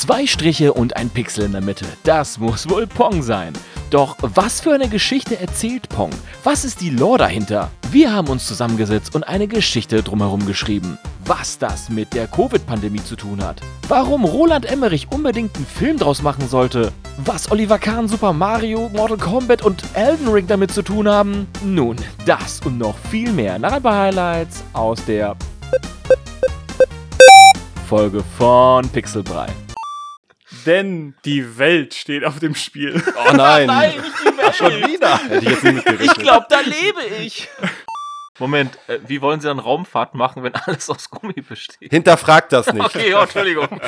Zwei Striche und ein Pixel in der Mitte. Das muss wohl Pong sein. Doch was für eine Geschichte erzählt Pong? Was ist die Lore dahinter? Wir haben uns zusammengesetzt und eine Geschichte drumherum geschrieben. Was das mit der Covid-Pandemie zu tun hat. Warum Roland Emmerich unbedingt einen Film draus machen sollte. Was Oliver Kahn, Super Mario, Mortal Kombat und Elden Ring damit zu tun haben. Nun, das und noch viel mehr nach ein paar Highlights aus der Folge von Pixelbrei. Denn die Welt steht auf dem Spiel. Oh nein. Nein, nicht die Welt. Schon wieder. Hätte ich. Ich glaube, da lebe ich. Moment, äh, wie wollen Sie dann Raumfahrt machen, wenn alles aus Gummi besteht? Hinterfragt das nicht. Okay, oh, Entschuldigung.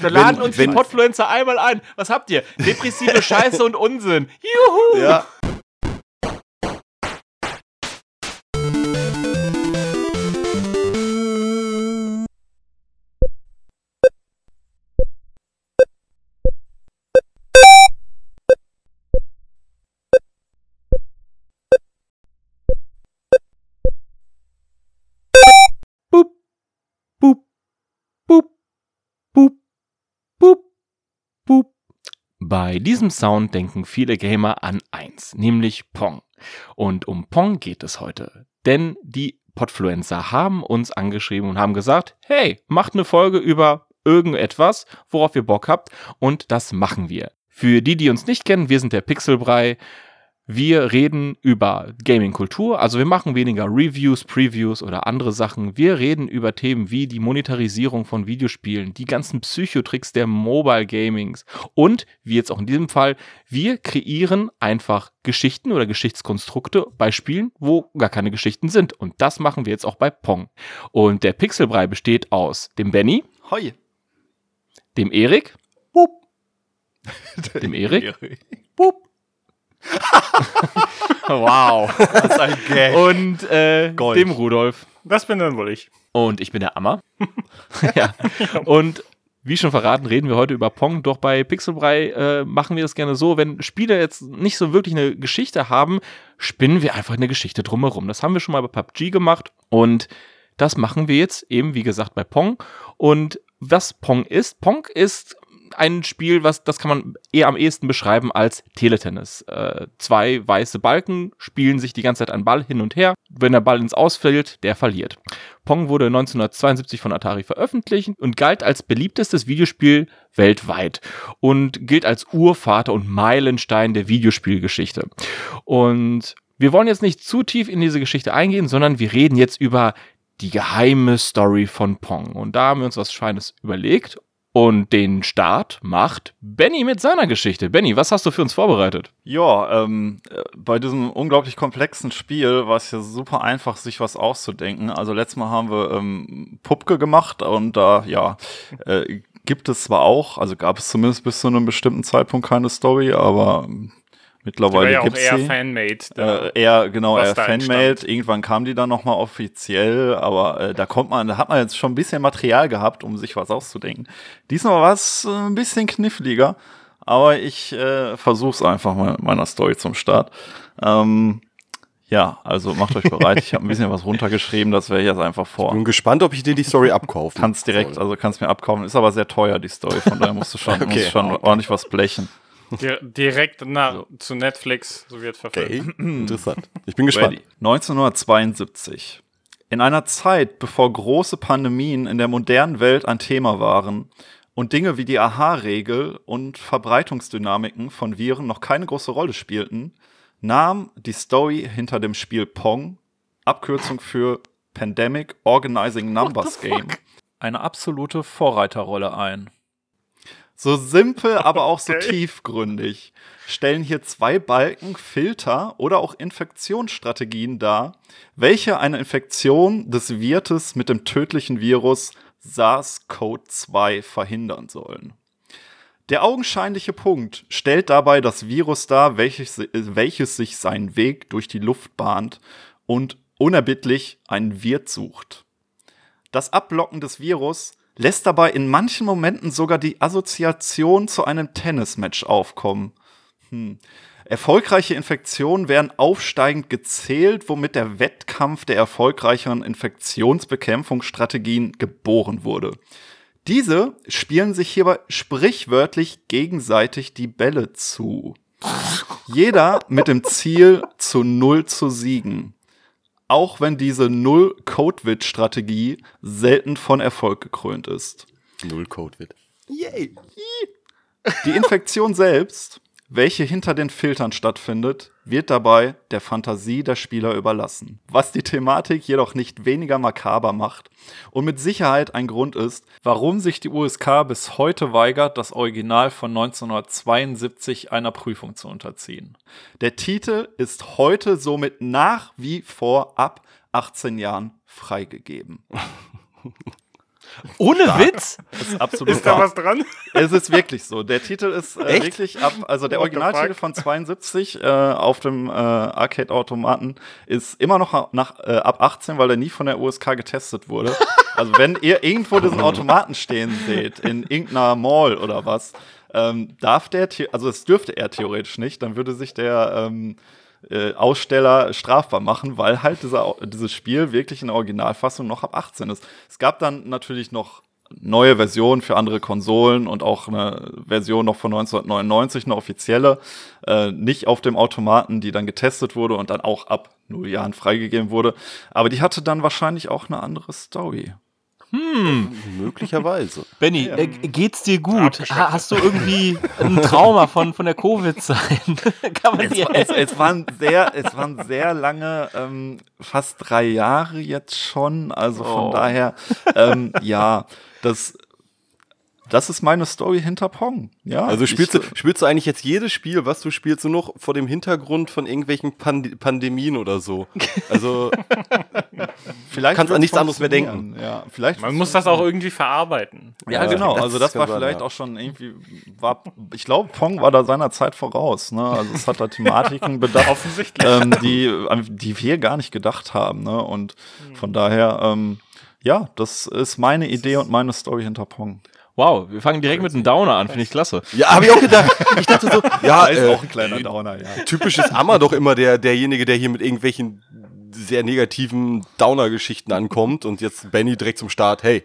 Wir laden Wenn- uns wenn- die Podfluencer einmal ein. Was habt ihr? Depressive Scheiße und Unsinn. Juhu! Ja. Bei diesem Sound denken viele Gamer an eins, nämlich Pong. Und um Pong geht es heute. Denn die Podfluencer haben uns angeschrieben und haben gesagt, hey, macht eine Folge über irgendetwas, worauf ihr Bock habt. Und das machen wir. Für die, die uns nicht kennen, wir sind der Pixelbrei. Wir reden über Gaming-Kultur, also wir machen weniger Reviews, Previews oder andere Sachen. Wir reden über Themen wie die Monetarisierung von Videospielen, die ganzen Psychotricks der Mobile Gamings und, wie jetzt auch in diesem Fall, wir kreieren einfach Geschichten oder Geschichtskonstrukte bei Spielen, wo gar keine Geschichten sind. Und das machen wir jetzt auch bei Pong. Und der Pixelbrei besteht aus dem Benny, Hoi. dem Erik, dem Erik, wow, Das ist ein Gag. und äh, Gold. dem Rudolf. Das bin dann wohl ich. Und ich bin der Ammer. ja. Und wie schon verraten, reden wir heute über Pong. Doch bei Pixelbrei äh, machen wir das gerne so, wenn Spiele jetzt nicht so wirklich eine Geschichte haben, spinnen wir einfach eine Geschichte drumherum. Das haben wir schon mal bei PUBG gemacht und das machen wir jetzt eben, wie gesagt, bei Pong. Und was Pong ist, Pong ist ein Spiel, was das kann man eher am ehesten beschreiben als Teletennis. Äh, zwei weiße Balken spielen sich die ganze Zeit einen Ball hin und her. Wenn der Ball ins Ausfällt, der verliert. Pong wurde 1972 von Atari veröffentlicht und galt als beliebtestes Videospiel weltweit und gilt als Urvater und Meilenstein der Videospielgeschichte. Und wir wollen jetzt nicht zu tief in diese Geschichte eingehen, sondern wir reden jetzt über die geheime Story von Pong. Und da haben wir uns was Feines überlegt. Und den Start macht Benny mit seiner Geschichte. Benny, was hast du für uns vorbereitet? Ja, ähm, äh, bei diesem unglaublich komplexen Spiel war es ja super einfach, sich was auszudenken. Also letztes Mal haben wir ähm, Pupke gemacht und da, ja, äh, gibt es zwar auch, also gab es zumindest bis zu einem bestimmten Zeitpunkt keine Story, aber mittlerweile ja auch gibt's eher sie. Fanmade. Äh, eher, genau, was eher Fanmade. Irgendwann kam die dann nochmal offiziell, aber äh, da kommt man, da hat man jetzt schon ein bisschen Material gehabt, um sich was auszudenken. Diesmal war es äh, ein bisschen kniffliger, aber ich äh, versuch's einfach mal mit meiner Story zum Start. Ähm, ja, also macht euch bereit. Ich habe ein bisschen was runtergeschrieben, das werde ich jetzt einfach vor. Bin gespannt, ob ich dir die Story abkaufe. Kannst direkt, also kannst mir abkaufen. Ist aber sehr teuer, die Story, von daher musst du schon, Okay. musst schon ordentlich was blechen. Di direkt nach, zu Netflix, so wird verfilmt. Okay, interessant. Ich bin gespannt. Ready. 1972. In einer Zeit, bevor große Pandemien in der modernen Welt ein Thema waren und Dinge wie die Aha-Regel und Verbreitungsdynamiken von Viren noch keine große Rolle spielten, nahm die Story hinter dem Spiel Pong, Abkürzung für Pandemic Organizing Numbers Game, eine absolute Vorreiterrolle ein. So simpel, aber auch so tiefgründig stellen hier zwei Balken Filter oder auch Infektionsstrategien dar, welche eine Infektion des Wirtes mit dem tödlichen Virus SARS-CoV-2 verhindern sollen. Der augenscheinliche Punkt stellt dabei das Virus dar, welches, welches sich seinen Weg durch die Luft bahnt und unerbittlich einen Wirt sucht. Das Ablocken des Virus lässt dabei in manchen Momenten sogar die Assoziation zu einem Tennismatch aufkommen. Hm. Erfolgreiche Infektionen werden aufsteigend gezählt, womit der Wettkampf der erfolgreicheren Infektionsbekämpfungsstrategien geboren wurde. Diese spielen sich hierbei sprichwörtlich gegenseitig die Bälle zu. Jeder mit dem Ziel, zu Null zu siegen. Auch wenn diese Null-Codewit-Strategie selten von Erfolg gekrönt ist. Null Code wird. Die Infektion selbst, welche hinter den Filtern stattfindet, wird dabei der Fantasie der Spieler überlassen. Was die Thematik jedoch nicht weniger makaber macht und mit Sicherheit ein Grund ist, Warum sich die USK bis heute weigert, das Original von 1972 einer Prüfung zu unterziehen. der Titel ist heute somit nach wie vor ab 18 Jahren freigegeben. Ohne Witz? Das ist absolut Ist da wahr. was dran? Es ist wirklich so. Der Titel ist äh, Echt? wirklich ab, also der Originaltitel von 72 äh, auf dem äh, Arcade-Automaten ist immer noch nach, äh, ab 18, weil der nie von der USK getestet wurde. Also wenn ihr irgendwo diesen Automaten stehen seht, in irgendeiner Mall oder was, ähm, darf der, also es dürfte er theoretisch nicht, dann würde sich der ähm, äh, Aussteller strafbar machen, weil halt dieser, dieses Spiel wirklich in der Originalfassung noch ab 18 ist. Es gab dann natürlich noch neue Versionen für andere Konsolen und auch eine Version noch von 1999, eine offizielle, äh, nicht auf dem Automaten, die dann getestet wurde und dann auch ab null Jahren freigegeben wurde. Aber die hatte dann wahrscheinlich auch eine andere Story. Möglicherweise. Benny, äh, geht's dir gut? Ha hast du irgendwie ein Trauma von, von der Covid-Zeit? Kann man dir Es, es, waren sehr, es waren sehr lange, ähm, fast drei Jahre jetzt schon. Also von Oh. daher, ähm, ja, das, das ist meine Story hinter Pong. Ja, Also spielst, ich, du, spielst du eigentlich jetzt jedes Spiel, was du spielst, nur noch vor dem Hintergrund von irgendwelchen Pand Pandemien oder so? Also, vielleicht kannst an wird's nichts anderes mehr funktionieren. Ja, vielleicht Man muss das auch irgendwie verarbeiten. Ja, Ja, genau. das also das war sein, vielleicht ja. auch schon irgendwie, war, ich glaube, Pong war da seiner Zeit voraus. Ne? Also es hat da Thematiken bedacht, Offensichtlich. ähm, die, an die wir gar nicht gedacht haben. Ne? Und von daher, ähm, ja, das ist meine Idee und meine Story hinter Pong. Wow, wir fangen direkt mit einem Downer an, finde ich klasse. ja, habe ich auch gedacht. Ich dachte so, ja, ist äh, auch ein kleiner Downer, ja. typisch ist Ammer doch immer der, derjenige, der hier mit irgendwelchen sehr negativen Downer-Geschichten ankommt und jetzt Benny direkt zum Start, hey,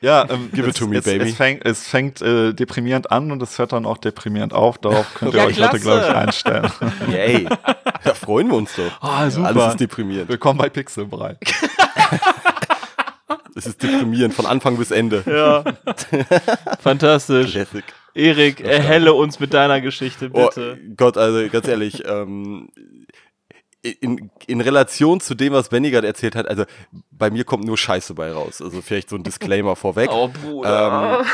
Ja, ähm, Give it es, to me, es, baby. Es fängt, es fängt äh, deprimierend an und es hört dann auch deprimierend auf. Darauf könnt ihr Ja, euch heute, klasse. glaube ich, einstellen. yay, da freuen wir uns doch. Ah, super. Alles ist deprimierend. Willkommen bei Pixelbrei. Es ist deprimierend von Anfang bis Ende. Ja. Fantastisch. Classic. Erik, erhelle uns mit deiner Geschichte, Oh bitte. Gott, also ganz ehrlich, ähm, in, in Relation zu dem, was Benny gerade erzählt hat, also bei mir kommt nur Scheiße bei raus. Also vielleicht so ein Disclaimer vorweg. Oh, Bruder. Ähm,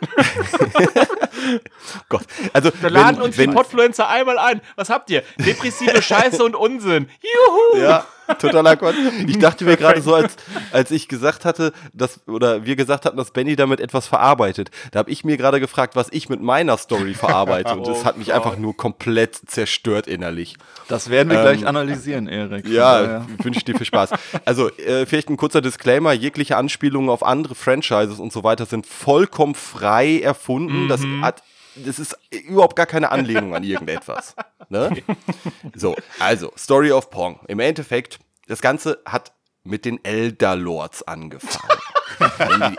Gott, also Wir laden wenn, uns wenn, die Podfluencer einmal ein. Was habt ihr? Depressive Scheiße und Unsinn. Juhu! Ja, totaler Quatsch. Ich dachte mir gerade so, als, als ich gesagt hatte, dass, oder wir gesagt hatten, dass Benny damit etwas verarbeitet, da habe ich mir gerade gefragt, was ich mit meiner Story verarbeite. Und das hat mich einfach nur komplett zerstört innerlich. Das werden wir Ähm, gleich analysieren, Erik. Ja, daher- wünsche ich dir viel Spaß. Also, äh, vielleicht ein kurzer Disclaimer: jegliche Anspielungen auf andere Franchises und so weiter sind vollkommen frei erfunden. Das hat. Das ist überhaupt gar keine Anlehnung an irgendetwas. Ne? So, also, Story of Pong. Im Endeffekt, das Ganze hat mit den Elder Lords angefangen.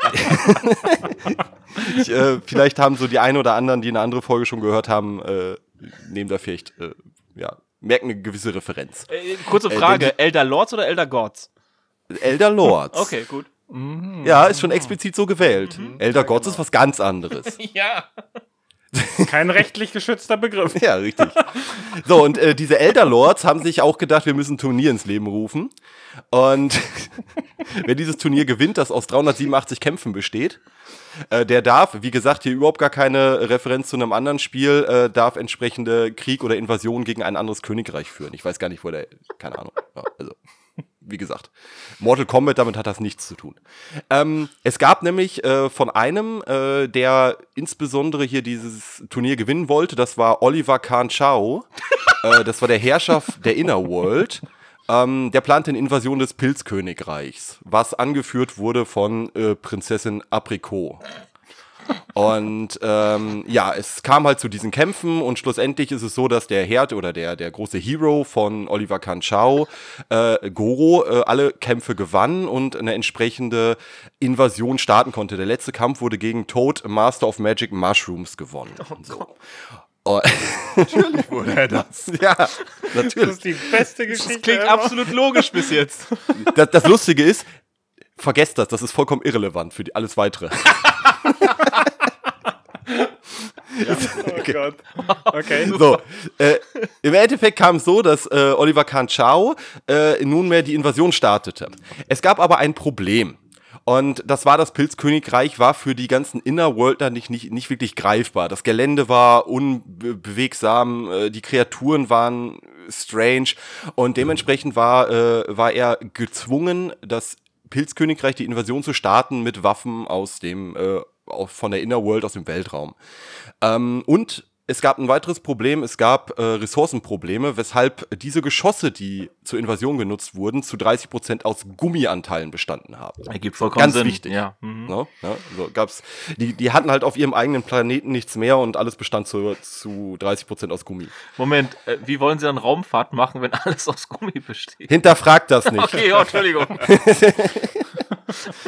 Ich, äh, vielleicht haben so die ein oder anderen, die eine andere Folge schon gehört haben, äh, nehmen da vielleicht, äh, ja, merken eine gewisse Referenz. Äh, kurze Äh, Frage: Elder Lords oder Elder Gods? Elder Lords. Okay, gut. Ja, ist schon explizit so gewählt. Elder Gods ist was ganz anderes. Ja. Kein rechtlich geschützter Begriff. Ja, richtig. So, und äh, diese Elder Lords haben sich auch gedacht, wir müssen ein Turnier ins Leben rufen. Und wer dieses Turnier gewinnt, das aus 387 Kämpfen besteht, äh, der darf, wie gesagt, hier überhaupt gar keine Referenz zu einem anderen Spiel, äh, darf entsprechende Krieg oder Invasion gegen ein anderes Königreich führen. Ich weiß gar nicht, wo der, keine Ahnung. Ja, also, wie gesagt, Mortal Kombat, damit hat das nichts zu tun. Ähm, es gab nämlich äh, von einem, äh, der insbesondere hier dieses Turnier gewinnen wollte, das war Oliver Kahn Chao. äh, das war der Herrscher der Inner World. Ähm, der plante eine Invasion des Pilzkönigreichs, was angeführt wurde von äh, Prinzessin Apricot. Und ähm, ja, es kam halt zu diesen Kämpfen und schlussendlich ist es so, dass der Herd oder der, der große Hero von Oliver Kanchao, äh, Goro, äh, alle Kämpfe gewann und eine entsprechende Invasion starten konnte. Der letzte Kampf wurde gegen Toad, Master of Magic Mushrooms, gewonnen. so. Oh, Natürlich wurde er das. ja, Das natürlich. ist die beste Geschichte. Klingt ever. absolut logisch bis jetzt. Das, das Lustige ist, vergesst das, das ist vollkommen irrelevant für die, alles Weitere. Oh Gott. Okay. So, äh, im Endeffekt kam es so, dass äh, Oliver Kahn Chao äh, nunmehr die Invasion startete. Es gab aber ein Problem. Und das war das Pilzkönigreich, war für die ganzen Innerworldler nicht, nicht, nicht wirklich greifbar. Das Gelände war unbewegsam, äh, die Kreaturen waren strange und dementsprechend war, äh, war er gezwungen, das Pilzkönigreich, die Invasion zu starten mit Waffen aus dem, äh, von der Innerworld, aus dem Weltraum. Ähm, und es gab ein weiteres Problem, es gab äh, Ressourcenprobleme, weshalb diese Geschosse, die zur Invasion genutzt wurden, zu 30% aus Gummianteilen bestanden haben. Ergibt vollkommen Ganz Sinn. wichtig. Ja. Mhm. Ne? Ja, so gab's, die, die hatten halt auf ihrem eigenen Planeten nichts mehr und alles bestand zu, zu 30% aus Gummi. Moment, äh, wie wollen Sie dann Raumfahrt machen, wenn alles aus Gummi besteht? Hinterfragt das nicht. Okay, oh, Entschuldigung.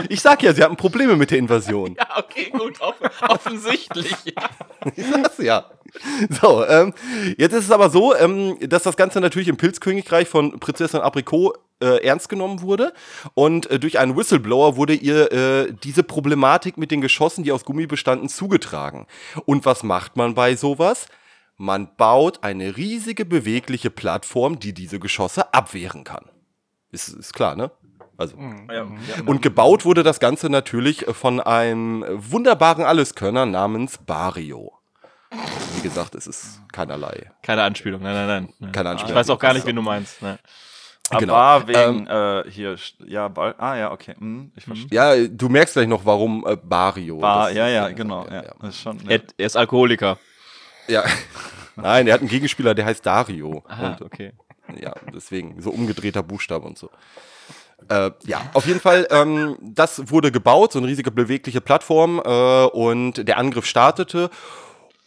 Ich sag ja, sie hatten Probleme mit der Invasion. Ja, okay, gut, off offensichtlich. Das, ja. So, ähm, jetzt ist es aber so, ähm, dass das Ganze natürlich im Pilzkönigreich von Prinzessin Aprikot äh, ernst genommen wurde. Und äh, durch einen Whistleblower wurde ihr äh, diese Problematik mit den Geschossen, die aus Gummi bestanden, zugetragen. Und was macht man bei sowas? Man baut eine riesige bewegliche Plattform, die diese Geschosse abwehren kann. Ist, ist klar, ne? Also. Und gebaut wurde das Ganze natürlich von einem wunderbaren Alleskönner namens Bario. Wie gesagt, es ist keinerlei. Keine Anspielung, nein, nein, nein, nein. Keine Anspielung. Ich weiß auch gar nicht, wen du meinst. Ne. Genau. Aber wegen, äh, hier, ja, Ball, ah ja, okay, hm, ich verstehe. Ja, du merkst gleich noch, warum äh, Bario. Bar, ja, ja, genau, ja, ja. Ist schon, Er, ja. er ist Alkoholiker. ja. Nein, er hat einen Gegenspieler, der heißt Dario. Ah, Und, okay. ja, deswegen, so umgedrehter Buchstabe und so. Äh, ja, auf jeden Fall, ähm, das wurde gebaut, so eine riesige bewegliche Plattform äh, und der Angriff startete.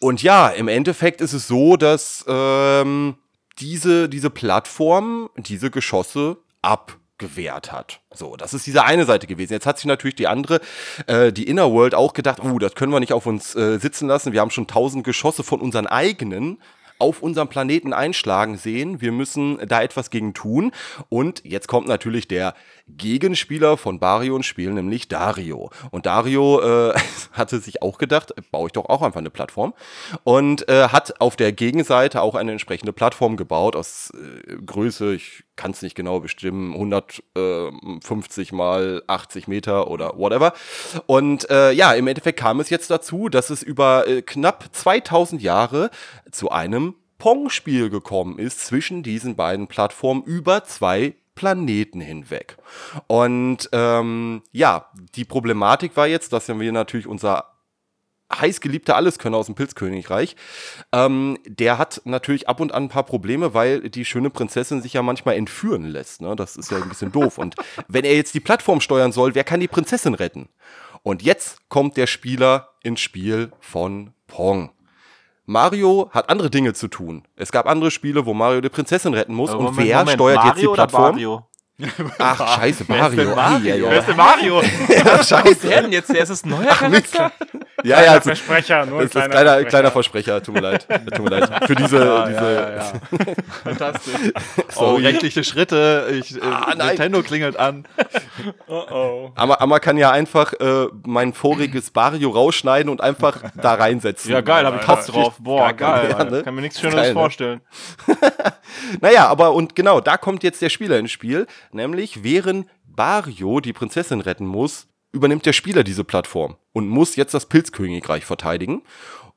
Und ja, im Endeffekt ist es so, dass ähm, diese, diese Plattform diese Geschosse abgewehrt hat. So, das ist diese eine Seite gewesen. Jetzt hat sich natürlich die andere, äh, die Innerworld, auch gedacht, uh, das können wir nicht auf uns äh, sitzen lassen. Wir haben schon tausend Geschosse von unseren eigenen auf unserem Planeten einschlagen sehen. Wir müssen da etwas gegen tun. Und jetzt kommt natürlich der Gegenspieler von Bario ins Spiel, nämlich Dario. Und Dario äh, hatte sich auch gedacht, äh, baue ich doch auch einfach eine Plattform. Und äh, hat auf der Gegenseite auch eine entsprechende Plattform gebaut aus äh, Größe, ich kann es nicht genau bestimmen, 150 mal 80 Meter oder whatever. Und äh, ja, im Endeffekt kam es jetzt dazu, dass es über äh, knapp 2000 Jahre zu einem Pong-Spiel gekommen ist zwischen diesen beiden Plattformen über zwei Planeten hinweg. Und ähm, ja, die Problematik war jetzt, dass wir natürlich unser heißgeliebter Alleskönner aus dem Pilzkönigreich, ähm, der hat natürlich ab und an ein paar Probleme, weil die schöne Prinzessin sich ja manchmal entführen lässt. Ne? Das ist ja ein bisschen doof. Und wenn er jetzt die Plattform steuern soll, wer kann die Prinzessin retten? Und jetzt kommt der Spieler ins Spiel von Pong. Mario hat andere Dinge zu tun. Es gab andere Spiele, wo Mario die Prinzessin retten muss. und Moment, wer Moment, steuert Mario jetzt die Plattform? Mario? Ach, scheiße, Mario. Mario? Wer ist denn Mario? Ja, scheiße. Wer denn jetzt? Wer ist es ein neuer Charakter? Ja, ja, Kleiner also, Versprecher, nur ein das ist kleiner, kleiner, Versprecher. kleiner Versprecher, tut mir leid. Tut mir leid. Für diese, Ja, diese ja, ja, ja. Fantastisch. Oh, rechtliche Schritte, ich, äh, Ah, nein. Nintendo klingelt an. Oh oh. Amma, Amma kann ja einfach äh, mein voriges Barrio rausschneiden und einfach da reinsetzen. Ja, geil, hab ich Bock drauf. Boah, geil. Ja, ne? Kann mir nichts Schöneres Geil, ne? vorstellen. Naja, aber und genau, da kommt jetzt der Spieler ins Spiel, nämlich während Bario die Prinzessin retten muss, übernimmt der Spieler diese Plattform und muss jetzt das Pilzkönigreich verteidigen.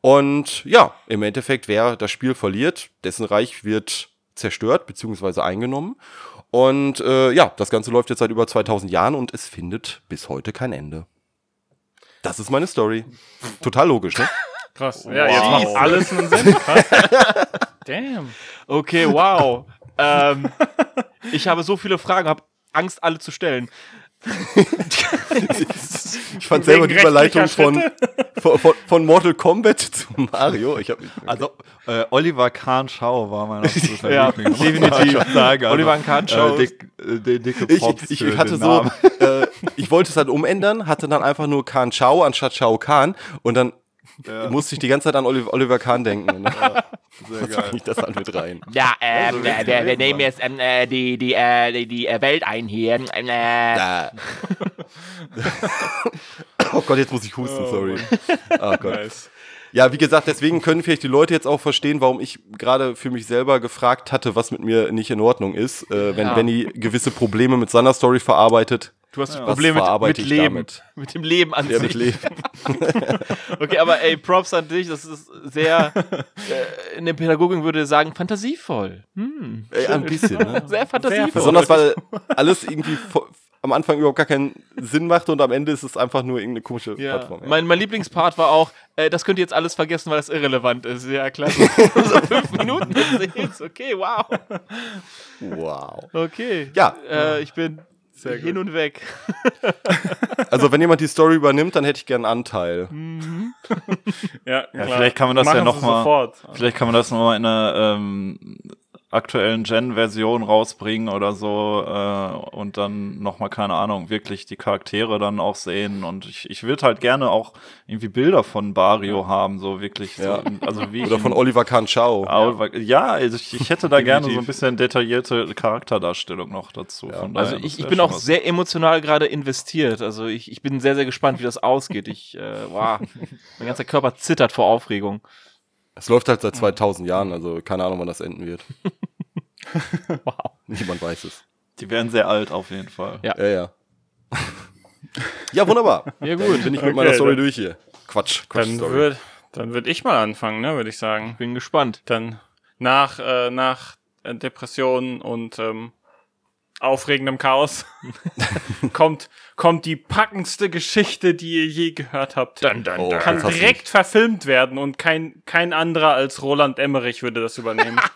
Und ja, im Endeffekt, wer das Spiel verliert, dessen Reich wird zerstört bzw. eingenommen. Und äh, ja, das Ganze läuft jetzt seit über 2000 Jahren und es findet bis heute kein Ende. Das ist meine Story. Total logisch, ne? Krass. Ja, jetzt macht alles einen Sinn. Krass. Damn. Okay, wow. ähm, ich habe so viele Fragen, habe Angst, alle zu stellen. Ich fand selber die Überleitung von, von, von, Mortal Kombat zu Mario. Ich hab, Also, äh, Oliver Kahn Schau war mein absoluter Ja, definitiv. schon Sagen. Also, Oliver Kahn Schau Äh, dick, äh, di- dicke ich, Props ich, für ich hatte so, äh, ich wollte es halt umändern, hatte dann einfach nur Khan Chao anstatt Chao Khan und dann musste ich die ganze Zeit an Oliver, Oliver Kahn denken. Dann Sehr geil. ich das halt mit rein. Ja, ähm, Also, äh, wir, wir nehmen jetzt ähm, äh, die, die, äh, die, die äh, Welt ein hier. Ähm, Äh, oh Gott, jetzt muss ich husten, sorry. Oh Gott. Nice. Ja, wie gesagt, deswegen können vielleicht die Leute jetzt auch verstehen, warum ich gerade für mich selber gefragt hatte, was mit mir nicht in Ordnung ist, äh, wenn Ja. Benny gewisse Probleme mit seiner Story verarbeitet. Du hast Was Probleme mit, mit Leben. damit? Mit dem Leben an Ja, sich. mit Leben. Okay, aber ey, Props an dich. Das ist sehr, äh, in der Pädagogik würde ich sagen, fantasievoll. Hm. Äh, ein bisschen, ne? Sehr fantasievoll. Besonders weil alles irgendwie am Anfang überhaupt gar keinen Sinn macht und am Ende ist es einfach nur irgendeine komische Ja. Plattform. Mein, mein Lieblingspart war auch, äh, das könnt ihr jetzt alles vergessen, weil das irrelevant ist. Ja, klasse. so fünf Minuten erzählst. Okay, wow. Wow. Okay. Ja. Äh, ich bin hin und weg. Also wenn jemand die Story übernimmt, dann hätte ich gern einen Anteil. Ja, Ja, klar. vielleicht kann man das ja Machen noch sie mal- sofort. Vielleicht kann man das nochmal in einer ähm, aktuellen Gen-Version rausbringen oder so äh, und dann nochmal, keine Ahnung, wirklich die Charaktere dann auch sehen. Und ich, ich würde halt gerne auch irgendwie Bilder von Bario haben, so wirklich. Ja. So, also wie Oder von ihn- Oliver Kahn Chao. Au- Ja, also ich, ich hätte da gerne so ein bisschen detaillierte Charakterdarstellung noch dazu. Von daher, Also ich, ich bin auch was. sehr emotional gerade investiert. Also ich, ich bin sehr, sehr gespannt, wie das ausgeht. Ich, äh, wow, mein ganzer Körper zittert vor Aufregung. Es läuft halt seit 2000 Jahren, also keine Ahnung, wann das enden wird. Wow. Niemand weiß es. Die werden sehr alt auf jeden Fall. Ja. Ja, ja. ja, wunderbar. Ja, Dann gut. bin ich mit Okay, meiner Story dann- durch hier. Quatsch, Quatsch. Dann würde dann würd ich mal anfangen, ne, würde ich sagen. Bin gespannt. Dann nach, äh, nach äh, Depressionen und ähm, aufregendem Chaos kommt, kommt die packendste Geschichte, die ihr je gehört habt. Dann, dann, Oh, dann. Kann direkt verfilmt werden und kein, kein anderer als Roland Emmerich würde das übernehmen.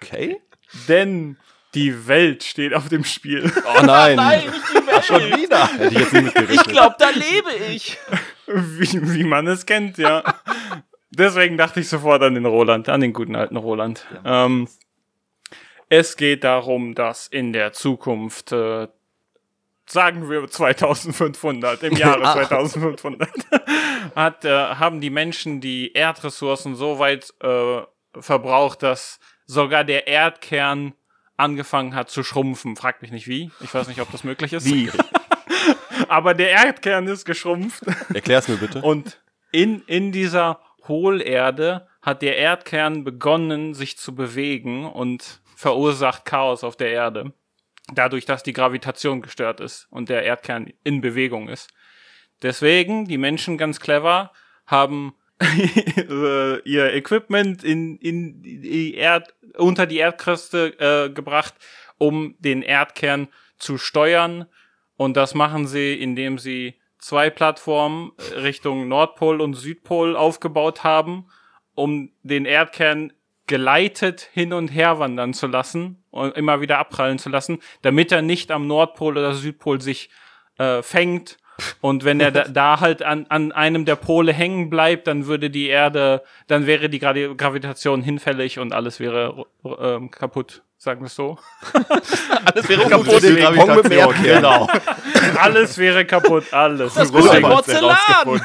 Okay. Denn die Welt steht auf dem Spiel. Oh nein. Nein, nicht die Welt. Schon wieder. Hätte ich jetzt nicht mitgerechnet. Ich glaube, da lebe ich. wie, wie man es kennt, ja. Deswegen dachte ich sofort an den Roland, an den guten alten Roland. Ähm, es geht darum, dass in der Zukunft, äh, sagen wir 2500, im Jahre 2500, hat, äh, haben die Menschen die Erdressourcen so weit äh, verbraucht, dass sogar der Erdkern angefangen hat zu schrumpfen. Fragt mich nicht wie. Ich weiß nicht, ob das möglich ist. Wie? Aber der Erdkern ist geschrumpft. Erklär's mir bitte. Und in, in dieser Hohlerde hat der Erdkern begonnen, sich zu bewegen und verursacht Chaos auf der Erde. Dadurch, dass die Gravitation gestört ist und der Erdkern in Bewegung ist. Deswegen, die Menschen ganz clever haben ihr Equipment in, in die Erd, unter die Erdkruste äh, gebracht, um den Erdkern zu steuern. Und das machen sie, indem sie zwei Plattformen äh, Richtung Nordpol und Südpol aufgebaut haben, um den Erdkern geleitet hin und her wandern zu lassen und immer wieder abprallen zu lassen, damit er nicht am Nordpol oder Südpol sich äh, fängt. Und wenn er da, da halt an, an einem der Pole hängen bleibt, dann würde die Erde, dann wäre die Gravi Gravitation hinfällig und alles wäre ähm, kaputt, sagen wir es so. Alles wäre Kaputt, die Gravitation. Genau. Alles wäre kaputt, alles. Das ist hat's Porzellan.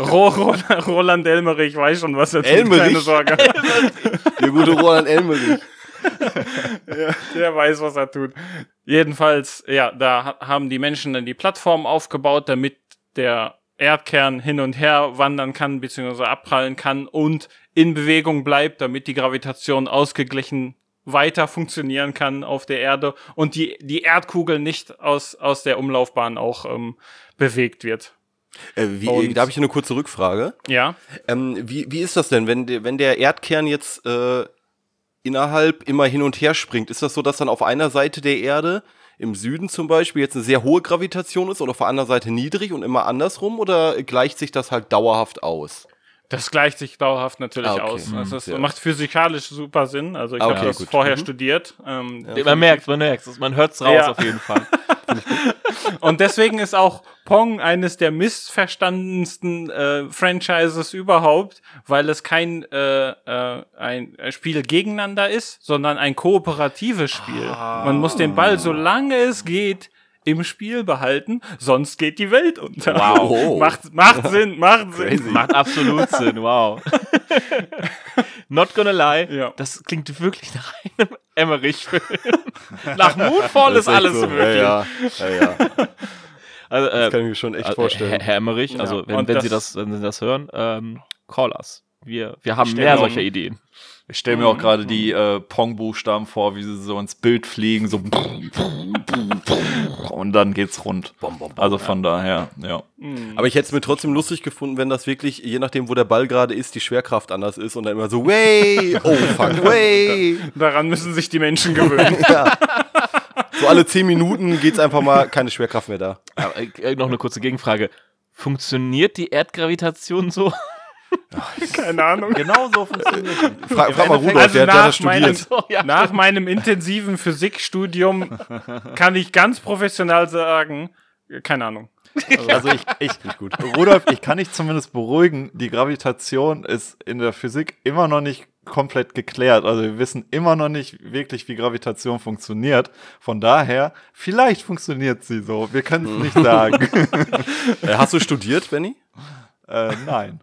Roland, Roland Elmerich weiß schon, was er tut, Elmerich? keine Sorge. Der gute Roland Elmerich. Der weiß, was er tut. Jedenfalls, ja, da ha- haben die Menschen dann die Plattform aufgebaut, damit der Erdkern hin und her wandern kann, beziehungsweise abprallen kann und in Bewegung bleibt, damit die Gravitation ausgeglichen weiter funktionieren kann auf der Erde und die, die Erdkugel nicht aus, aus der Umlaufbahn auch ähm, bewegt wird. Äh, wie, Und- da habe ich eine kurze Rückfrage. Ja, Ähm, wie, wie ist das denn, wenn, der- wenn der Erdkern jetzt äh, innerhalb immer hin und her springt? Ist das so, dass dann auf einer Seite der Erde, im Süden zum Beispiel, jetzt eine sehr hohe Gravitation ist und auf der anderen Seite niedrig und immer andersrum? Oder gleicht sich das halt dauerhaft aus? Das gleicht sich dauerhaft natürlich Ah, okay. aus. Also das Ja. macht physikalisch super Sinn. Also ich Ah, habe okay, das gut. vorher Mhm. studiert. Ähm, Man merkt, man merkt, man hört's raus Ja. auf jeden Fall. Und deswegen ist auch Pong eines der missverstandensten äh, Franchises überhaupt, weil es kein äh, äh, ein Spiel gegeneinander ist, sondern ein kooperatives Spiel. Man muss den Ball, solange es geht, im Spiel behalten, sonst geht die Welt unter. Wow. macht, macht Sinn, macht Sinn. Macht absolut Sinn, wow. Not gonna lie, Ja. das klingt wirklich nach einem Emmerich-Film. nach Moonfall ist, alles so. möglich. Ja, ja, ja. Also, äh, Das kann ich mir schon echt äh, vorstellen. Herr, Herr Emmerich, also wenn, wenn das- Sie das, wenn Sie das hören, ähm, call us. Wir, wir haben mehr solcher um- Ideen. Ich stelle mir auch gerade die äh, Pong-Buchstaben vor, wie sie so ins Bild fliegen, so und dann geht's rund. Also von daher, ja. Aber ich hätte es mir trotzdem lustig gefunden, wenn das wirklich, je nachdem, wo der Ball gerade ist, die Schwerkraft anders ist und dann immer so, way, oh fuck, way. Daran müssen sich die Menschen gewöhnen. ja. So alle zehn Minuten geht's einfach mal, keine Schwerkraft mehr da. Aber, äh, noch eine kurze Gegenfrage. Funktioniert die Erdgravitation so? Keine Ahnung. Genau so funktioniert es. Fra frag mal Rudolf, Also der, der nach hat das meinem- studiert. Oh, ja, Nach meinem intensiven Physikstudium kann ich ganz professional sagen, keine Ahnung. Also ich, ich, Rudolf, ich kann dich zumindest beruhigen, die Gravitation ist in der Physik immer noch nicht komplett geklärt. Also wir wissen immer noch nicht wirklich, wie Gravitation funktioniert. Von daher, vielleicht funktioniert sie so. Wir können es nicht sagen. Äh, hast du studiert, Benny? äh, nein.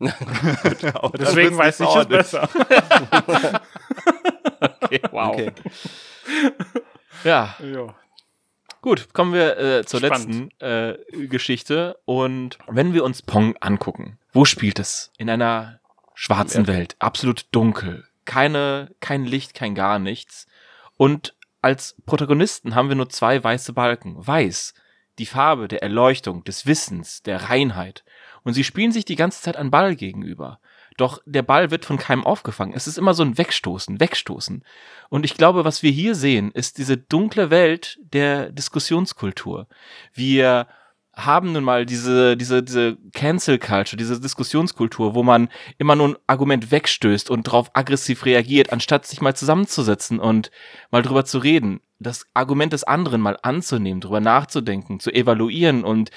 Deswegen weiß ich es besser. okay, wow. Okay. Ja, Ja. gut, kommen wir äh, zur Spannend. letzten äh, Geschichte. Und wenn wir uns Pong angucken, wo spielt es? In einer schwarzen Welt, absolut dunkel, keine, kein Licht, kein gar nichts. Und als Protagonisten haben wir nur zwei weiße Balken. Weiß, die Farbe der Erleuchtung, des Wissens, der Reinheit. Und sie spielen sich die ganze Zeit an Ball gegenüber. Doch der Ball wird von keinem aufgefangen. Es ist immer so ein Wegstoßen, Wegstoßen. Und ich glaube, was wir hier sehen, ist diese dunkle Welt der Diskussionskultur. Wir haben nun mal diese, diese, diese Cancel Culture, diese Diskussionskultur, wo man immer nur ein Argument wegstößt und darauf aggressiv reagiert, anstatt sich mal zusammenzusetzen und mal drüber zu reden, das Argument des anderen mal anzunehmen, drüber nachzudenken, zu evaluieren und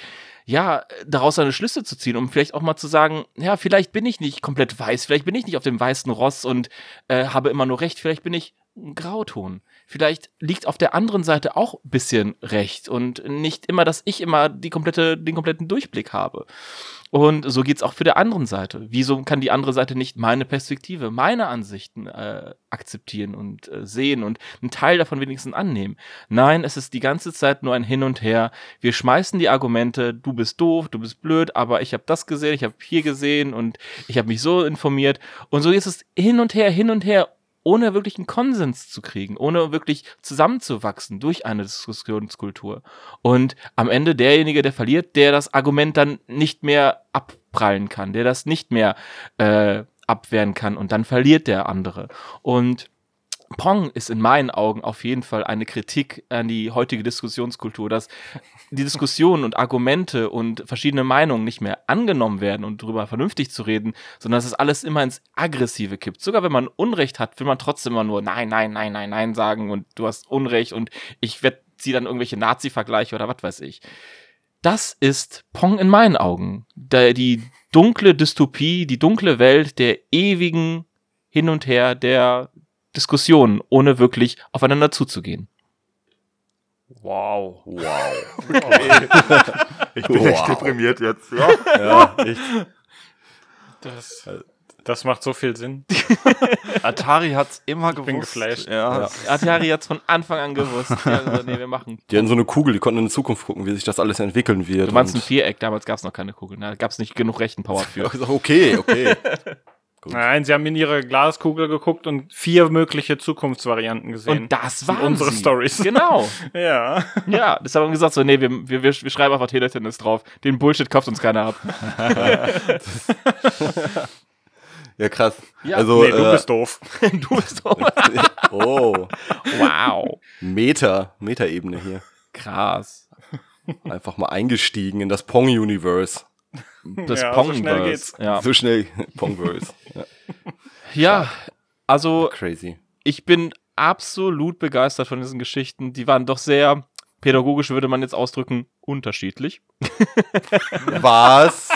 ja, daraus seine Schlüsse zu ziehen, um vielleicht auch mal zu sagen, ja, vielleicht bin ich nicht komplett weiß, vielleicht bin ich nicht auf dem weißen Ross und äh, habe immer nur recht, vielleicht bin ich ein Grauton. Vielleicht liegt auf der anderen Seite auch ein bisschen recht und nicht immer, dass ich immer die komplette, den kompletten Durchblick habe. Und so geht's auch für der anderen Seite. Wieso kann die andere Seite nicht meine Perspektive, meine Ansichten äh, akzeptieren und äh, sehen und einen Teil davon wenigstens annehmen? Nein, es ist die ganze Zeit nur ein Hin und Her. Wir schmeißen die Argumente, du bist doof, du bist blöd, aber ich habe das gesehen, ich habe hier gesehen und ich habe mich so informiert. Und so ist es hin und her, hin und her, ohne wirklich einen Konsens zu kriegen, ohne wirklich zusammenzuwachsen durch eine Diskussionskultur. Und am Ende derjenige, der verliert, der das Argument dann nicht mehr abprallen kann, der das nicht mehr äh, abwehren kann und dann verliert der andere. Und Pong ist in meinen Augen auf jeden Fall eine Kritik an die heutige Diskussionskultur, dass die Diskussionen und Argumente und verschiedene Meinungen nicht mehr angenommen werden und darüber vernünftig zu reden, sondern dass es alles immer ins Aggressive kippt. Sogar wenn man Unrecht hat, will man trotzdem immer nur Nein, Nein, Nein, Nein, Nein sagen und du hast Unrecht und ich werde ziehe dann irgendwelche Nazi-Vergleiche oder was weiß ich. Das ist Pong in meinen Augen. Die dunkle Dystopie, die dunkle Welt der ewigen Hin und Her der Diskussionen, ohne wirklich aufeinander zuzugehen. Wow. Wow. Ich bin echt deprimiert jetzt. Ja. Ja, echt. Das, das macht so viel Sinn. Atari hat's immer gewusst. bin geflasht. Ja. Ja. Atari hat's von Anfang an gewusst. Ja, also, nee, wir machen. Die hatten so eine Kugel, die konnten in die Zukunft gucken, wie sich das alles entwickeln wird. Du meinst ein Viereck, damals gab's noch keine Kugeln. Da gab's nicht genug Rechenpower für. Okay, okay. Gut. Nein, sie haben in ihre Glaskugel geguckt und vier mögliche Zukunftsvarianten gesehen. Und das waren unsere sie. Stories. Genau. ja. Ja, das haben wir gesagt, so, nee, wir, wir, wir schreiben einfach Teletennis drauf. Den Bullshit kauft uns keiner ab. Ja, krass. Ja, also, nee, du äh, bist doof. du bist so. Oh, Wow. Meta, Meta-Ebene hier. Krass. Einfach mal eingestiegen in das Pong-Universe. Das Ja, so Pongverse. schnell geht's. Ja. So schnell Pongverse. Ja, ja, also crazy. ich bin absolut begeistert von diesen Geschichten. Die waren doch sehr Pädagogisch würde man jetzt ausdrücken, unterschiedlich. Was?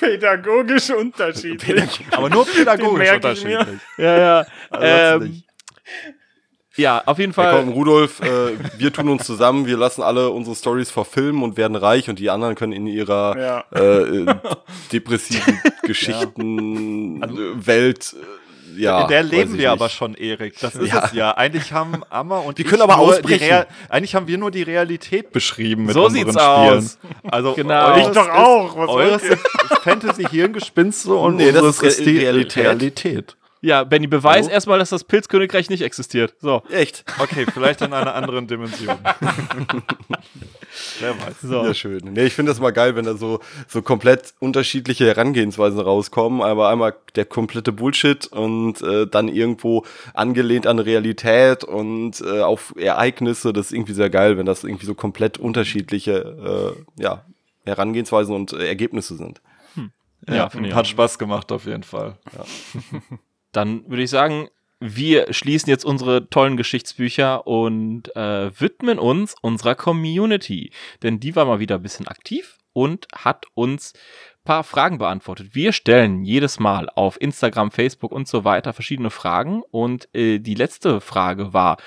Pädagogisch unterschiedlich. Aber nur pädagogisch unterschiedlich. Ja, ja. Also ähm. Ja, auf jeden Ja, Fall. komm, Rudolf, äh, wir tun uns zusammen, wir lassen alle unsere Stories verfilmen und werden reich und die anderen können in ihrer Ja. äh, äh, depressiven Geschichten äh, Welt äh, ja. In der leben wir aber nicht. schon, Erik. Das ist Ja. es ja. Eigentlich haben Amma und Wir ich können aber nur ausbrechen. Die eigentlich haben wir nur die Realität beschrieben mit So unseren sieht's Spielen. aus. Also Genau. Ich doch auch. Was eures ist Fantasy-Hirngespinste und Nee, das unseres ist Re- die Realität. Realität. Ja, Benny, beweis Hallo? erstmal, dass das Pilzkönigreich nicht existiert. So. Echt? Okay, vielleicht in einer anderen Dimension. Wer weiß. so. Ja, schön. Nee, ich finde das mal geil, wenn da so, so komplett unterschiedliche Herangehensweisen rauskommen. Aber einmal der komplette Bullshit und äh, dann irgendwo angelehnt an Realität und äh, auf Ereignisse. Das ist irgendwie sehr geil, wenn das irgendwie so komplett unterschiedliche äh, ja, Herangehensweisen und Ergebnisse sind. Ja, finde ich hat. Spaß gemacht auf jeden Fall. Dann würde ich sagen, wir schließen jetzt unsere tollen Geschichtsbücher und äh, widmen uns unserer Community. Denn die war mal wieder ein bisschen aktiv und hat uns paar Fragen beantwortet. Wir stellen jedes Mal auf Instagram, Facebook und so weiter verschiedene Fragen. Und äh, die letzte Frage war,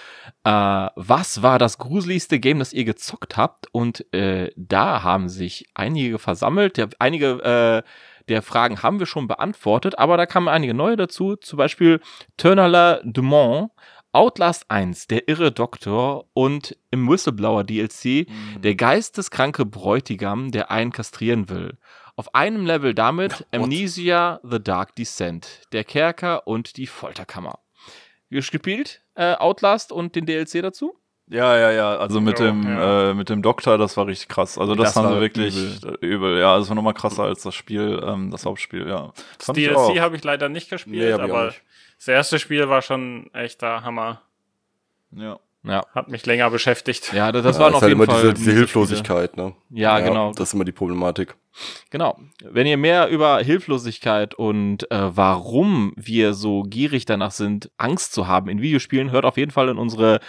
äh, was war das gruseligste Game, das ihr gezockt habt? Und äh, da haben sich einige versammelt. Einige äh, der Fragen haben wir schon beantwortet, aber da kamen einige neue dazu. Zum Beispiel Turnerla Dumont, Outlast 1, der irre Doktor und im Whistleblower DLC der geisteskranke Bräutigam, der einen kastrieren will. Auf einem Level damit Amnesia, The Dark Descent, der Kerker und die Folterkammer. Gespielt, äh, Outlast und den DLC dazu? Ja, ja, ja. Also mit Ja, dem ja. Äh, mit dem Doktor, das war richtig krass. Also das, Das haben war sie wirklich übel. Ja, das war nochmal krasser als das Spiel, ähm, das Hauptspiel. Ja. Das. DLC habe ich leider nicht gespielt, Nee, aber das erste Spiel war schon echter Hammer. Ja. Ja. Hat mich länger beschäftigt. Ja, das, das Ja, waren ist auf halt jeden immer Fall diese, diese miese Hilflosigkeit, ne? Spiele. Ja, genau. Das ist immer die Problematik. Genau. Wenn ihr mehr über Hilflosigkeit und äh, warum wir so gierig danach sind, Angst zu haben in Videospielen, hört auf jeden Fall in unsere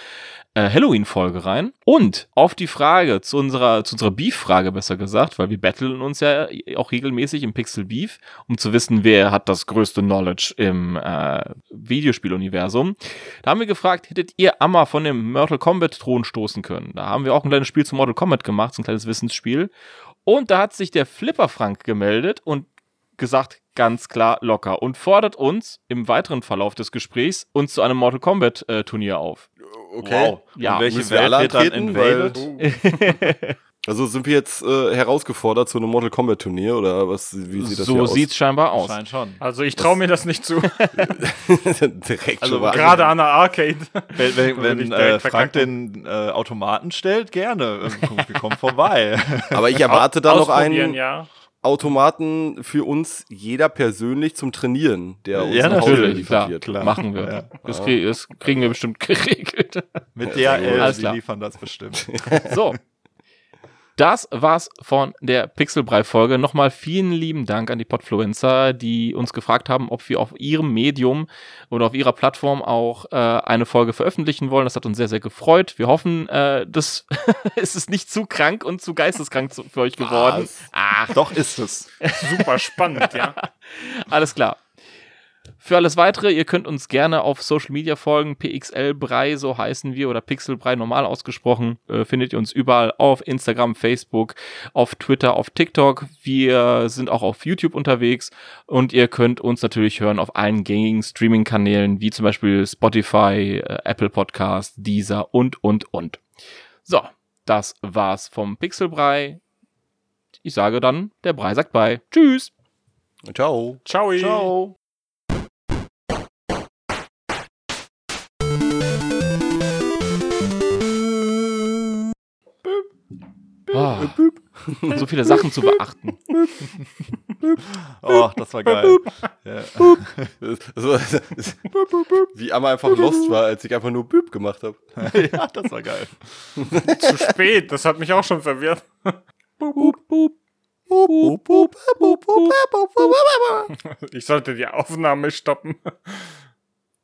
äh, Halloween-Folge rein. Und auf die Frage, zu unserer, zu unserer Beef-Frage besser gesagt, weil wir battlen uns ja auch regelmäßig im Pixel Beef, um zu wissen, wer hat das größte Knowledge im äh, Videospieluniversum. Da haben wir gefragt, hättet ihr Amma von dem Mortal Kombat-Thron stoßen können? Da haben wir auch ein kleines Spiel zu Mortal Kombat gemacht, so ein kleines Wissensspiel. Und da hat sich der Flipper Frank gemeldet und gesagt, ganz klar locker und fordert uns im weiteren Verlauf des Gesprächs uns zu einem Mortal Kombat äh, Turnier auf. Wow. Ja, Und welche wir Welt wird dann invaded? Also sind wir jetzt äh, herausgefordert zu einem Mortal Kombat Turnier oder was? Wie sieht das so hier aus? sieht's scheinbar aus. Scheint schon. Also ich traue mir das nicht zu. direkt Also schon mal Gerade an der Arcade. Wenn, wenn, wenn äh, Frank den äh, Automaten stellt, gerne. Wir kommen vorbei. Aber ich erwarte da noch einen ja. Automaten für uns jeder persönlich zum Trainieren, der uns Ja, nach Hause Natürlich, klar, klar. machen wir. Ja. Das, krieg, das kriegen wir bestimmt geregelt. Mit Ja, DHL, alles die liefern das bestimmt. So. Das war's von der Pixelbrei-Folge. Nochmal vielen lieben Dank an die Podfluencer, die uns gefragt haben, ob wir auf ihrem Medium oder auf ihrer Plattform auch äh, eine Folge veröffentlichen wollen. Das hat uns sehr, sehr gefreut. Wir hoffen, äh, das es ist nicht zu krank und zu geisteskrank zu, für euch geworden. Was? Ach, Doch ist es. Super spannend, ja. alles klar. Für alles weitere, ihr könnt uns gerne auf Social Media folgen. PXL Brei, so heißen wir, oder Pixelbrei normal ausgesprochen. Äh, findet ihr uns überall auf Instagram, Facebook, auf Twitter, auf TikTok. Wir sind auch auf YouTube unterwegs und ihr könnt uns natürlich hören auf allen gängigen Streaming-Kanälen, wie zum Beispiel Spotify, äh, Apple Podcast, Deezer und, und, und. So, das war's vom Pixelbrei. Ich sage dann, der Brei sagt bei. Tschüss! Ciao. Ciao. Ciao. Ah, so viele Sachen zu beachten. Oh, das war geil. Ja. Wie Amma einfach lost war, als ich einfach nur Büb gemacht habe. ja, das war geil. Zu spät, das hat mich auch schon verwirrt. Ich sollte die Aufnahme stoppen.